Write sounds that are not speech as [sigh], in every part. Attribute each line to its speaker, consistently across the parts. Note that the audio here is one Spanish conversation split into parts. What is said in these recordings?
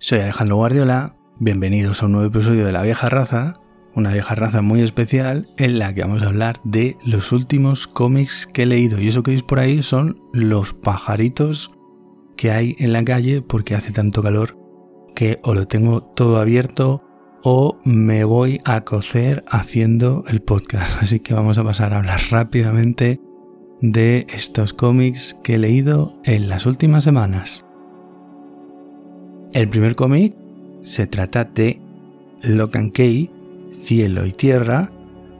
Speaker 1: Soy Alejandro Guardiola, bienvenidos a un nuevo episodio de La Vieja Raza, una vieja raza muy especial en la que vamos a hablar de los últimos cómics que he leído. Y eso que veis por ahí son los pajaritos que hay en la calle porque hace tanto calor que o lo tengo todo abierto o me voy a cocer haciendo el podcast. [laughs] Así que vamos a pasar a hablar rápidamente de estos cómics que he leído en las últimas semanas. El primer cómic se trata de Lock and Key, Cielo y Tierra,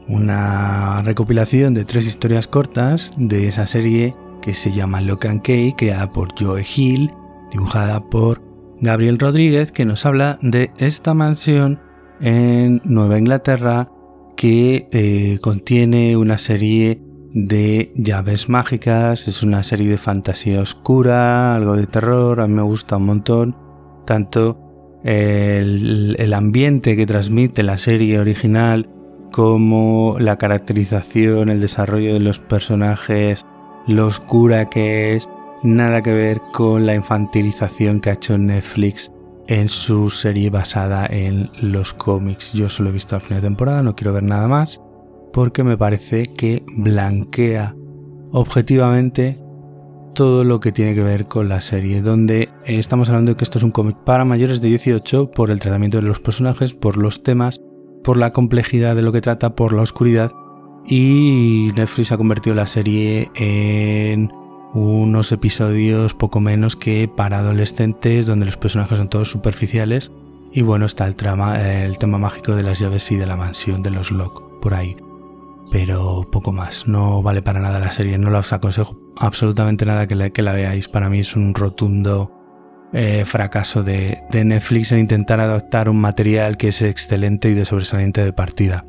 Speaker 1: una recopilación de tres historias cortas de esa serie que se llama Lock and Key, creada por Joe Hill, dibujada por Gabriel Rodríguez, que nos habla de esta mansión en Nueva Inglaterra que eh, contiene una serie de llaves mágicas, es una serie de fantasía oscura, algo de terror, a mí me gusta un montón tanto el, ambiente que transmite la serie original como la caracterización, el desarrollo de los personajes, lo oscura que es, nada que ver con la infantilización que ha hecho Netflix en su serie basada en los cómics. Yo solo he visto la final de temporada, no quiero ver nada más, porque me parece que blanquea objetivamente todo lo que tiene que ver con la serie, donde eh, estamos hablando de que esto es un cómic para mayores de 18 por el tratamiento de los personajes, por los temas, por la complejidad de lo que trata, por la oscuridad. Y Netflix ha convertido la serie en unos episodios poco menos que para adolescentes donde los personajes son todos superficiales. Y bueno está el, trama, el tema mágico de las llaves y de la mansión de los Locke por ahí pero poco más. No vale para nada la serie, no os aconsejo absolutamente nada que la, veáis. Para mí es un rotundo eh, fracaso de, Netflix en intentar adaptar un material que es excelente y de sobresaliente de partida.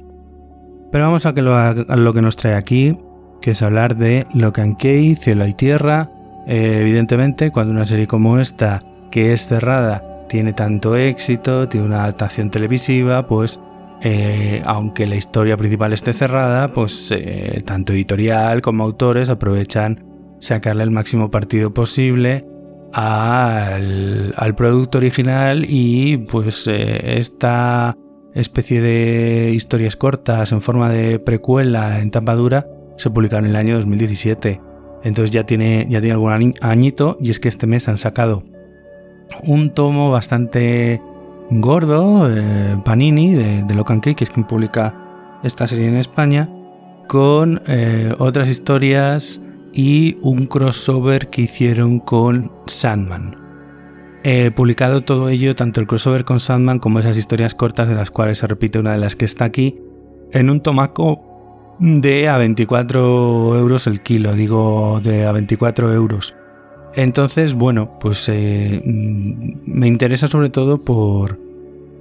Speaker 1: Pero vamos a, que lo, a lo que nos trae aquí, que es hablar de Locan Key, Cielo y Tierra. Eh, evidentemente, cuando una serie como esta, que es cerrada, tiene tanto éxito, tiene una adaptación televisiva, pues eh, aunque la historia principal esté cerrada, pues eh, tanto editorial como autores aprovechan sacarle el máximo partido posible al, producto original y pues eh, esta especie de historias cortas en forma de precuela en tapadura se publicaron en el año 2017. Entonces ya tiene, ya tiene algún añito y es que este mes han sacado un tomo bastante gordo, eh, Panini, de, de Locan Cake, que es quien publica esta serie en España, con eh, otras historias y un crossover que hicieron con Sandman. He publicado todo ello, tanto el crossover con Sandman como esas historias cortas de las cuales se repite una de las que está aquí, en un tomaco de a 24 euros el kilo, digo de a 24 euros. Entonces, bueno, pues eh, mm, me interesa sobre todo por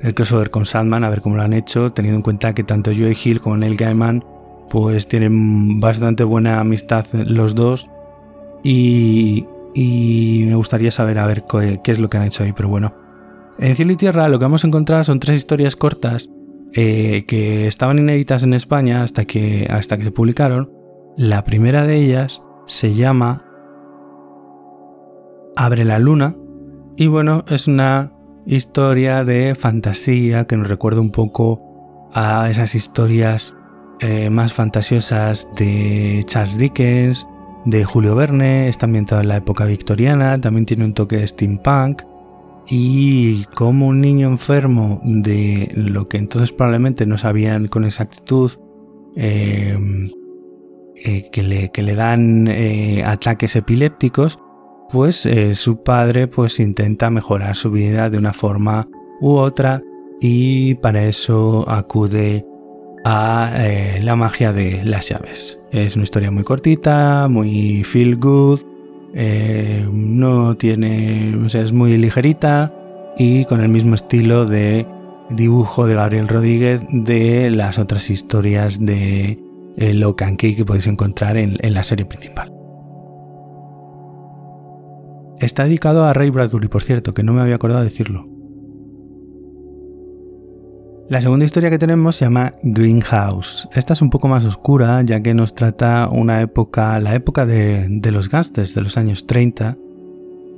Speaker 1: el crossover con Sandman, a ver cómo lo han hecho, teniendo en cuenta que tanto Joe Hill como Neil Gaiman pues tienen bastante buena amistad los dos y, me gustaría saber a ver qué, es lo que han hecho ahí, pero bueno. En Cielo y Tierra lo que hemos encontrado son tres historias cortas eh, que estaban inéditas en España hasta que, hasta que se publicaron. La primera de ellas se llama Abre la Luna. Y bueno, es una historia de fantasía que nos recuerda un poco a esas historias eh, más fantasiosas de Charles Dickens, de Julio Verne, está ambientado en la época victoriana, también tiene un toque de steampunk y como un niño enfermo de lo que entonces probablemente no sabían con exactitud eh, eh, que, le, que, le, dan ataques epilépticos, pues eh, su padre pues intenta mejorar su vida de una forma u otra y para eso acude a eh, la magia de las llaves. Es una historia muy cortita, muy feel good, eh, no tiene, es muy ligerita y con el mismo estilo de dibujo de Gabriel Rodríguez de las otras historias de Locan Key que podéis encontrar en la serie principal. Está dedicado a Ray Bradbury, por cierto, que no me había acordado de decirlo. La segunda historia que tenemos se llama Greenhouse. Esta es un poco más oscura, ya que nos trata una época, la época de, los gángsters de los años 30,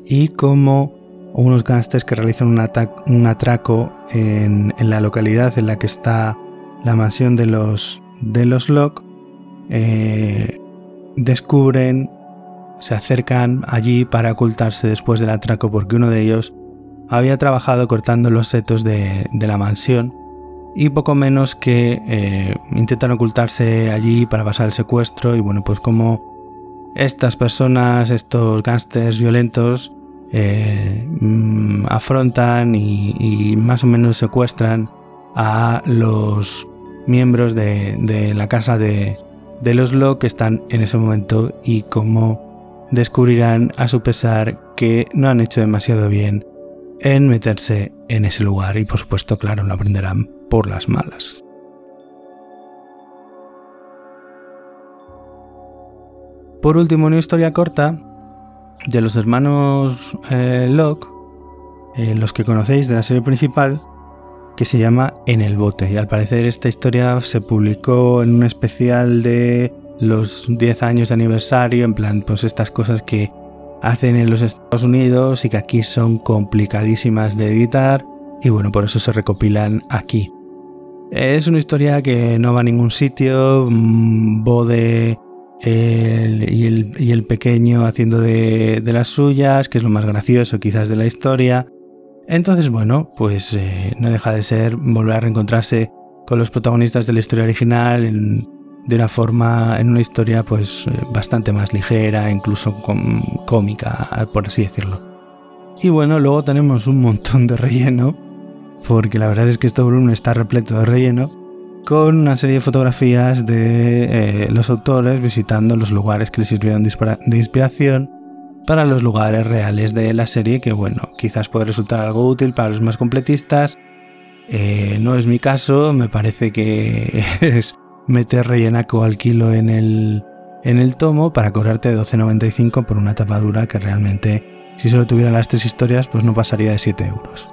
Speaker 1: y cómo unos gángsters que realizan un, atraco en, la localidad en la que está la mansión de los, de los Locke, eh, descubren, se acercan allí para ocultarse después del atraco porque uno de ellos había trabajado cortando los setos de, la mansión y poco menos que eh, intentan ocultarse allí para pasar el secuestro y bueno pues como estas personas, estos gángsters violentos eh, mm, afrontan y, más o menos secuestran a los miembros de, la casa de, los Lo que están en ese momento y como descubrirán a su pesar que no han hecho demasiado bien en meterse en ese lugar y por supuesto, claro, lo aprenderán por las malas. Por último, una historia corta de los hermanos eh, Locke, eh, los que conocéis de la serie principal, que se llama En el bote. Y al parecer esta historia se publicó en un especial de los 10 años de aniversario, en plan, pues estas cosas que hacen en los Estados Unidos y que aquí son complicadísimas de editar y bueno, por eso se recopilan aquí. Es una historia que no va a ningún sitio, mm, Bode y, el, pequeño haciendo de, las suyas, que es lo más gracioso quizás de la historia. Entonces, bueno, pues eh, no deja de ser volver a reencontrarse con los protagonistas de la historia original de una forma, en una historia pues eh, bastante más ligera, incluso cómica, por así decirlo. Y bueno, luego tenemos un montón de relleno, porque la verdad es que este volumen está repleto de relleno, con una serie de fotografías de eh, los autores visitando los lugares que les sirvieron de inspiración para los lugares reales de la serie, que bueno, quizás puede resultar algo útil para los más completistas. Eh, no es mi caso, me parece que [laughs] es meter rellenaco al kilo en el, en el tomo para cobrarte 12,95 por una tapadura que realmente, si solo tuviera las tres historias, pues no pasaría de 7 euros.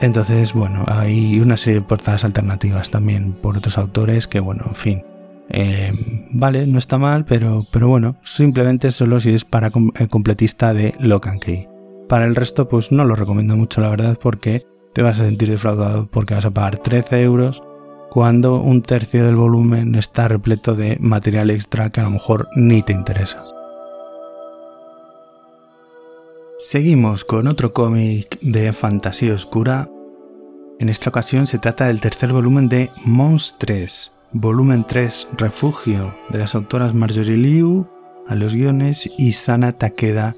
Speaker 1: Entonces, bueno, hay una serie de portadas alternativas también por otros autores que, bueno, en fin. Eh, vale, no está mal, pero, pero bueno, simplemente solo si es para el completista de Locan Key. Para el resto, pues no lo recomiendo mucho, la verdad, porque te vas a sentir defraudado porque vas a pagar 13 euros cuando un tercio del volumen está repleto de material extra que a lo mejor ni te interesa. Seguimos con otro cómic de fantasía oscura. En esta ocasión se trata del tercer volumen de Monstres, volumen 3, Refugio, de las autoras Marjorie Liu a los guiones y Sana Takeda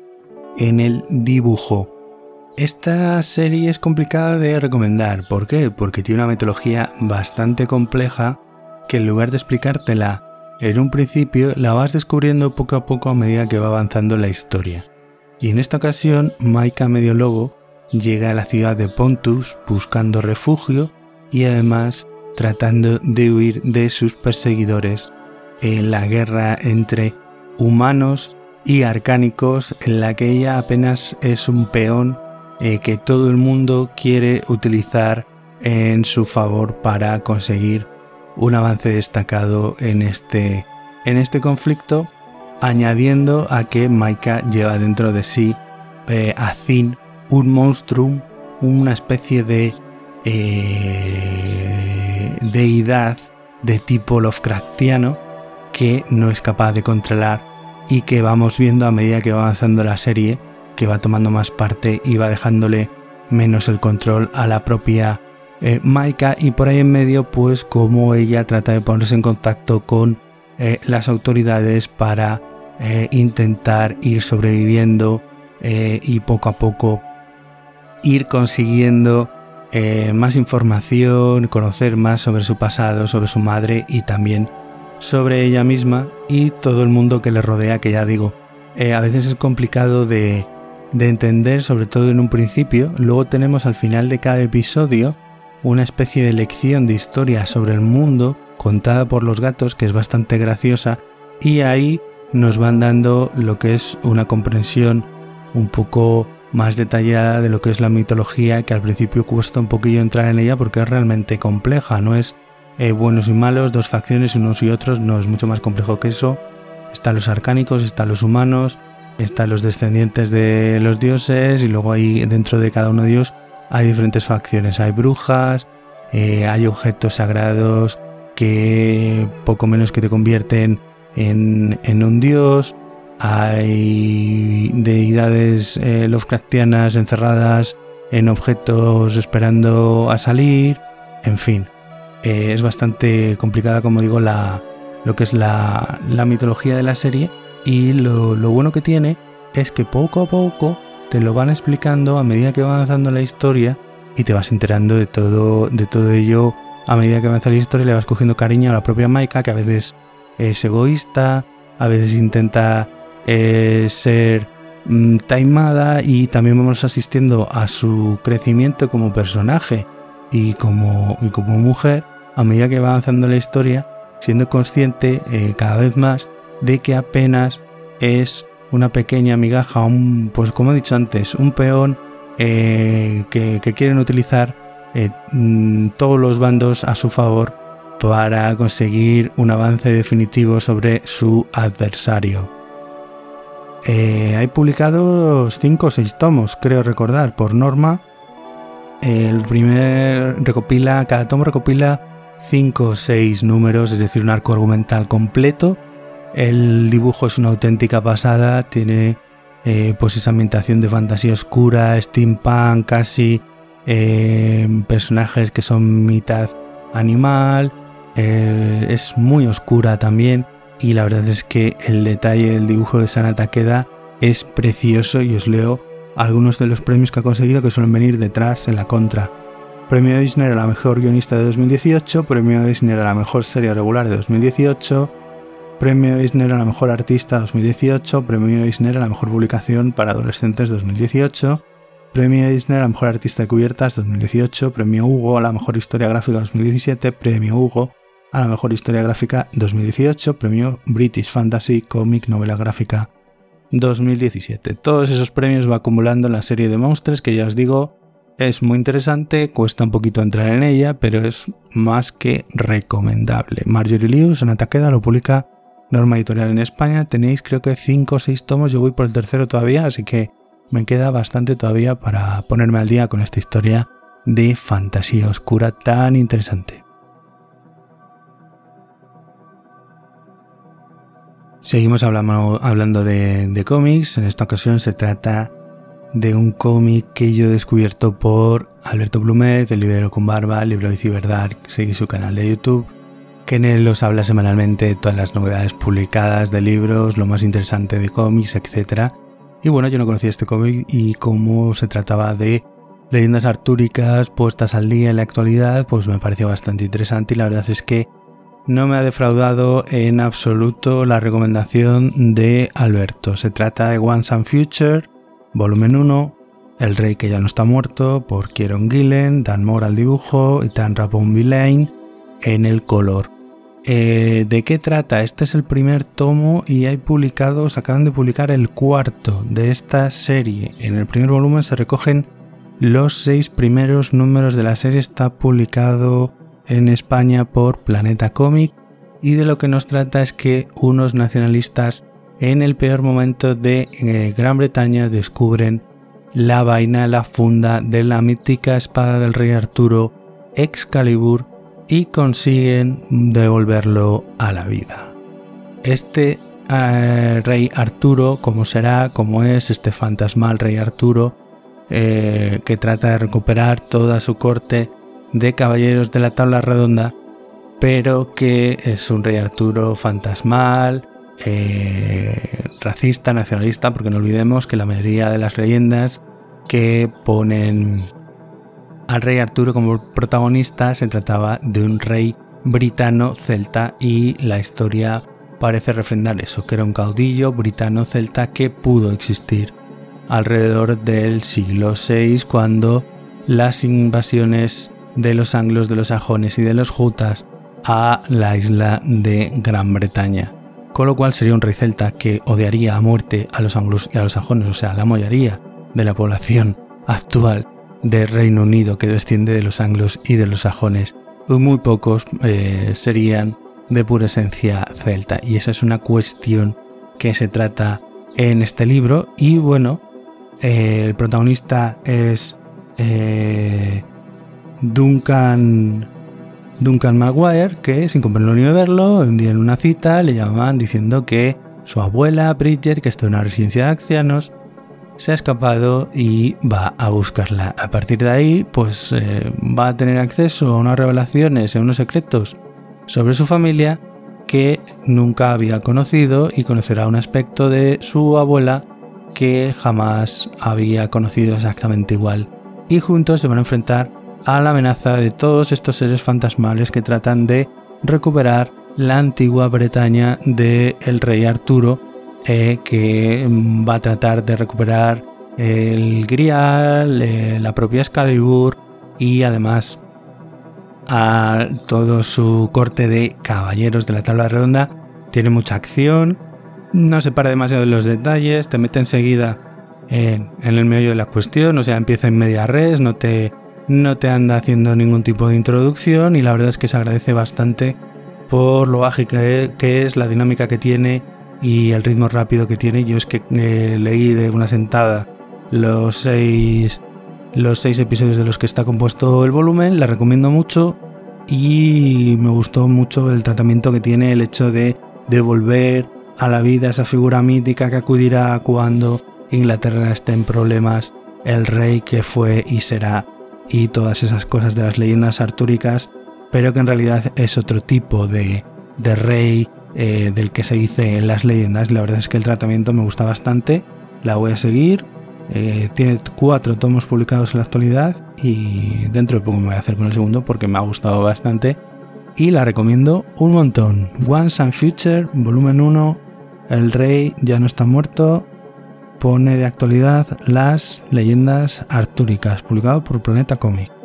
Speaker 1: en el dibujo. Esta serie es complicada de recomendar. ¿Por qué? Porque tiene una metodología bastante compleja que en lugar de explicártela en un principio, la vas descubriendo poco a poco a medida que va avanzando la historia. Y en esta ocasión, Maika Mediologo llega a la ciudad de Pontus buscando refugio y además tratando de huir de sus perseguidores en la guerra entre humanos y arcánicos en la que ella apenas es un peón eh, que todo el mundo quiere utilizar en su favor para conseguir un avance destacado en este, en este conflicto, añadiendo a que Maika lleva dentro de sí eh, a Zin, un monstruo, una especie de eh, deidad de tipo Lovecraftiano que no es capaz de controlar y que vamos viendo a medida que va avanzando la serie que va tomando más parte y va dejándole menos el control a la propia eh, Maika. Y por ahí en medio pues como ella trata de ponerse en contacto con eh, las autoridades para eh, intentar ir sobreviviendo y poco a poco ir consiguiendo más información, conocer más sobre su pasado, sobre su madre y también sobre ella misma y todo el mundo que le rodea, que ya digo, a veces es complicado de, de entender, sobre todo en un principio. Luego tenemos al final de cada episodio una especie de lección de historia sobre el mundo contada por los gatos que es bastante graciosa y ahí nos van dando lo que es una comprensión un poco más detallada de lo que es la mitología que al principio cuesta un poquillo entrar en ella porque es realmente compleja, no es eh, buenos y malos, dos facciones unos y otros, no es mucho más complejo que eso. Están los arcánicos, están los humanos, están los descendientes de los dioses y luego ahí dentro de cada uno de ellos hay diferentes facciones. Hay brujas, eh, hay objetos sagrados que poco menos que te convierten en, en un dios. Hay deidades eh, encerradas en objetos esperando a salir. En fin, eh, es bastante complicada, como digo, la, lo que es la, la mitología de la serie. Y lo, bueno que tiene es que poco a poco te lo van explicando a medida que va avanzando la historia y te vas enterando de todo, de todo ello. A medida que avanza la historia le vas cogiendo cariño a la propia Maika, que a veces es egoísta, a veces intenta eh, ser mm, taimada y también vamos asistiendo a su crecimiento como personaje y como, y como mujer. A medida que va avanzando la historia, siendo consciente eh, cada vez más de que apenas es una pequeña migaja, un, pues como he dicho antes, un peón eh, que, quieren utilizar eh, mm, todos los bandos a su favor para conseguir un avance definitivo sobre su adversario. Eh, hay publicados 5 o 6 tomos, creo recordar, por norma. El primer recopila, cada tomo recopila 5 o 6 números, es decir, un arco argumental completo. El dibujo es una auténtica pasada, tiene eh, pues esa ambientación de fantasía oscura, steampunk, casi eh, personajes que son mitad animal, eh, es muy oscura también y la verdad es que el detalle del dibujo de Sanata queda es precioso y os leo algunos de los premios que ha conseguido que suelen venir detrás en la contra. Premio Eisner a la mejor guionista de 2018, Premio Eisner a la mejor serie regular de 2018, Premio Eisner a la Mejor Artista 2018, Premio Eisner a la Mejor Publicación para Adolescentes 2018, Premio Eisner a la Mejor Artista de Cubiertas 2018, Premio Hugo a la Mejor Historia Gráfica 2017, Premio Hugo a la Mejor Historia Gráfica 2018, Premio British Fantasy Comic Novela Gráfica 2017. Todos esos premios va acumulando en la serie de monstruos que ya os digo es muy interesante, cuesta un poquito entrar en ella, pero es más que recomendable. Marjorie Lewis en Ataqueda lo publica norma editorial en España. Tenéis creo que 5 o 6 tomos, yo voy por el tercero todavía, así que me queda bastante todavía para ponerme al día con esta historia de fantasía oscura tan interesante. Seguimos hablando, de, cómics, en esta ocasión se trata de un cómic que yo he descubierto por Alberto Blumet, el libro con barba, el libro de Ciberdark, seguí su canal de YouTube que en él os habla semanalmente de todas las novedades publicadas de libros, lo más interesante de cómics, etc. Y bueno, yo no conocía este cómic y como se trataba de leyendas artúricas puestas al día en la actualidad, pues me pareció bastante interesante y la verdad es que no me ha defraudado en absoluto la recomendación de Alberto. Se trata de Once and Future, volumen 1, El Rey que ya no está muerto, por Kieron Gillen, Dan Moore al dibujo y Tan Rapon Villain en el color. Eh, ¿De qué trata? Este es el primer tomo y hay publicados, acaban de publicar el cuarto de esta serie. En el primer volumen se recogen los seis primeros números de la serie. Está publicado en España por Planeta Comic y de lo que nos trata es que unos nacionalistas en el peor momento de eh, Gran Bretaña descubren la vaina, la funda de la mítica espada del rey Arturo Excalibur y consiguen devolverlo a la vida. Este eh, rey Arturo, como será, como es este fantasmal rey Arturo, eh, que trata de recuperar toda su corte de caballeros de la tabla redonda, pero que es un rey Arturo fantasmal, eh, racista, nacionalista, porque no olvidemos que la mayoría de las leyendas que ponen al rey Arturo como protagonista se trataba de un rey britano celta y la historia parece refrendar eso, que era un caudillo britano celta que pudo existir alrededor del siglo VI cuando las invasiones de los anglos, de los sajones y de los jutas a la isla de Gran Bretaña. Con lo cual sería un rey celta que odiaría a muerte a los anglos y a los sajones, o sea, la mayoría de la población actual de Reino Unido que desciende de los anglos y de los sajones. Muy pocos eh, serían de pura esencia celta y esa es una cuestión que se trata en este libro y bueno, eh, el protagonista es eh, Duncan Duncan Maguire, que sin comprarlo ni verlo, un día en una cita le llamaban diciendo que su abuela Bridget, que está en una residencia de ancianos, se ha escapado y va a buscarla. A partir de ahí, pues eh, va a tener acceso a unas revelaciones, a unos secretos sobre su familia que nunca había conocido y conocerá un aspecto de su abuela que jamás había conocido exactamente igual. Y juntos se van a enfrentar a la amenaza de todos estos seres fantasmales que tratan de recuperar la antigua Bretaña del el rey Arturo eh, que mm, va a tratar de recuperar el Grial, eh, la propia Excalibur y además a todo su corte de caballeros de la tabla redonda. Tiene mucha acción, no se para demasiado en los detalles, te mete enseguida en, en el medio de la cuestión, o sea, empieza en media res, no te, no te anda haciendo ningún tipo de introducción y la verdad es que se agradece bastante por lo ágil que es, la dinámica que tiene y el ritmo rápido que tiene. Yo es que eh, leí de una sentada los seis, los seis episodios de los que está compuesto el volumen, la recomiendo mucho y me gustó mucho el tratamiento que tiene el hecho de devolver a la vida esa figura mítica que acudirá cuando Inglaterra esté en problemas, el rey que fue y será y todas esas cosas de las leyendas artúricas, pero que en realidad es otro tipo de, de rey eh, del que se dice en las leyendas. La verdad es que el tratamiento me gusta bastante, la voy a seguir. Eh, tiene cuatro tomos publicados en la actualidad y dentro de poco me voy a hacer con el segundo porque me ha gustado bastante y la recomiendo un montón. Once and Future, volumen 1, El Rey ya no está muerto, pone de actualidad las leyendas artúricas, publicado por Planeta Comic.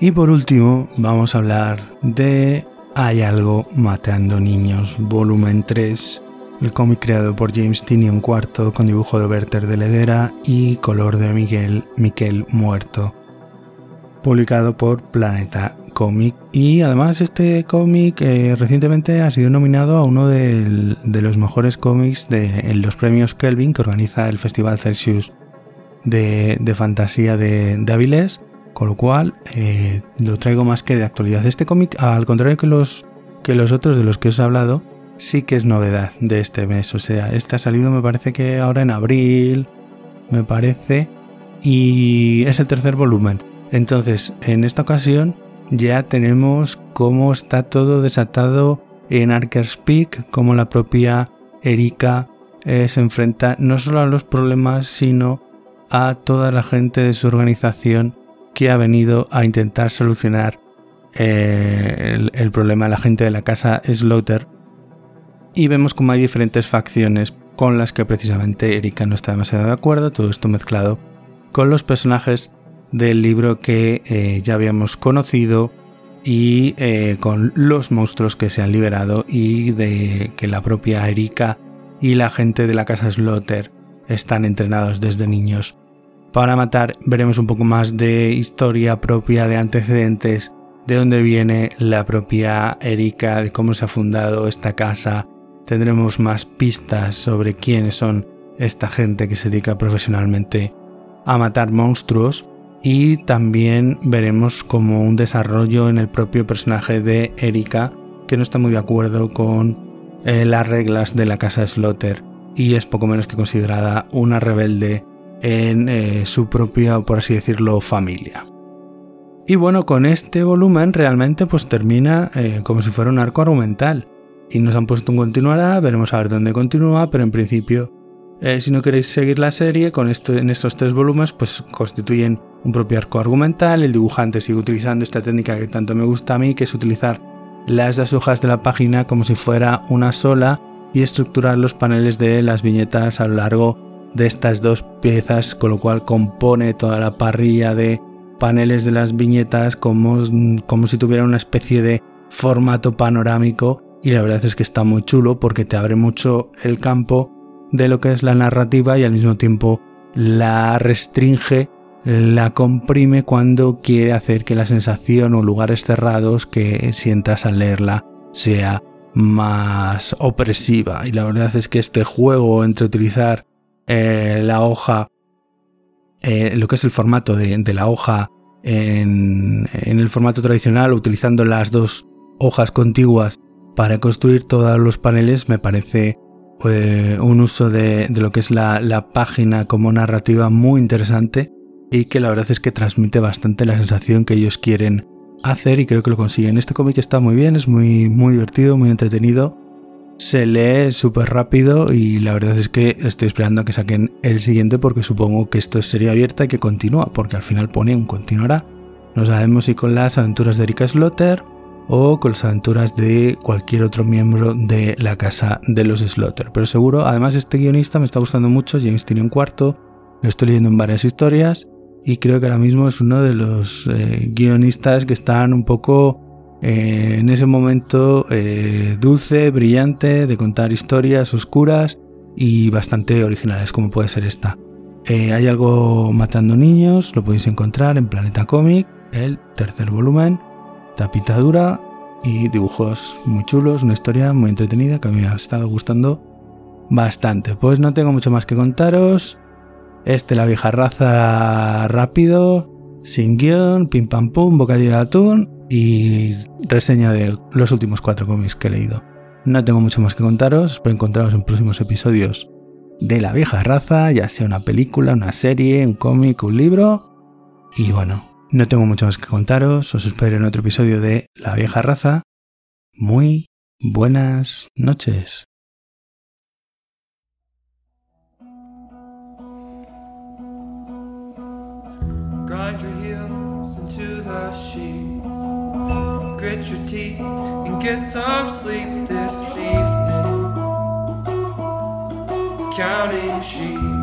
Speaker 1: Y por último, vamos a hablar de Hay algo matando niños, volumen 3, el cómic creado por James Tinion IV con dibujo de Werther de Ledera y color de Miguel Miquel Muerto, publicado por Planeta Comic. Y además este cómic eh, recientemente ha sido nominado a uno de, los mejores cómics de en los premios Kelvin que organiza el Festival Celsius de, fantasía de, de con lo cual eh, lo traigo más que de actualidad. Este cómic, al contrario que los, que los otros de los que os he hablado, sí que es novedad de este mes. O sea, este ha salido me parece que ahora en abril, me parece, y es el tercer volumen. Entonces, en esta ocasión ya tenemos cómo está todo desatado en Arker's Peak, cómo la propia Erika eh, se enfrenta no solo a los problemas, sino a toda la gente de su organización que ha venido a intentar solucionar eh, el, problema de la gente de la casa Slaughter. Y vemos como hay diferentes facciones con las que precisamente Erika no está demasiado de acuerdo, todo esto mezclado con los personajes del libro que eh, ya habíamos conocido y eh, con los monstruos que se han liberado y de que la propia Erika y la gente de la casa Slaughter están entrenados desde niños para matar veremos un poco más de historia propia, de antecedentes, de dónde viene la propia Erika, de cómo se ha fundado esta casa. Tendremos más pistas sobre quiénes son esta gente que se dedica profesionalmente a matar monstruos y también veremos como un desarrollo en el propio personaje de Erika que no está muy de acuerdo con eh, las reglas de la casa Slaughter y es poco menos que considerada una rebelde en eh, su propia, por así decirlo, familia. Y bueno, con este volumen realmente pues termina eh, como si fuera un arco argumental. Y nos han puesto un continuará, veremos a ver dónde continúa, pero en principio, eh, si no queréis seguir la serie, con esto, en estos tres volúmenes pues constituyen un propio arco argumental. El dibujante sigue utilizando esta técnica que tanto me gusta a mí, que es utilizar las dos hojas de la página como si fuera una sola y estructurar los paneles de las viñetas a lo largo de estas dos piezas, con lo cual compone toda la parrilla de paneles de las viñetas como, como si tuviera una especie de formato panorámico y la verdad es que está muy chulo porque te abre mucho el campo de lo que es la narrativa y al mismo tiempo la restringe la comprime cuando quiere hacer que la sensación o lugares cerrados que sientas al leerla sea más opresiva. Y la verdad es que este juego entre utilizar eh, la hoja, eh, lo que es el formato de, la hoja en, el formato tradicional, utilizando las dos hojas contiguas para construir todos los paneles, me parece eh, un uso de, lo que es la página como narrativa muy interesante y que la verdad es que transmite bastante la sensación que ellos quieren hacer y creo que lo consiguen. Este cómic está muy bien, es muy, muy divertido, muy entretenido. Se lee súper rápido y la verdad es que estoy esperando a que saquen el siguiente porque supongo que esto es serie abierta y que continúa, porque al final pone un continuará. No sabemos si con las aventuras de Erika Slotter o con las aventuras de cualquier otro miembro de la casa de los Slotter. Pero seguro, además este guionista me está gustando mucho, James tiene un cuarto, lo estoy leyendo en varias historias y creo que ahora mismo es uno de los eh, guionistas que están un poco eh, en ese momento eh, dulce, brillante, de contar historias oscuras y bastante originales como puede ser esta. hay algo matando niños, lo podéis encontrar en Planeta Comic, el tercer volumen, tapita dura y dibujos muy chulos, una historia muy entretenida que a mí me ha estado gustando bastante. Pues no tengo mucho más que contaros. Este, la vieja raza rápido, sin guion, pim pam pum, bocadillo de atún y reseña de los últimos cuatro cómics que he leído. No tengo mucho más que contaros, espero encontraros en próximos episodios de la vieja raza, ya sea una película, una serie, un cómic, un libro. Y bueno, no tengo mucho más que contaros, os espero en otro episodio de La vieja raza. Muy buenas noches. Grit your teeth, and get some sleep this evening. Counting sheep,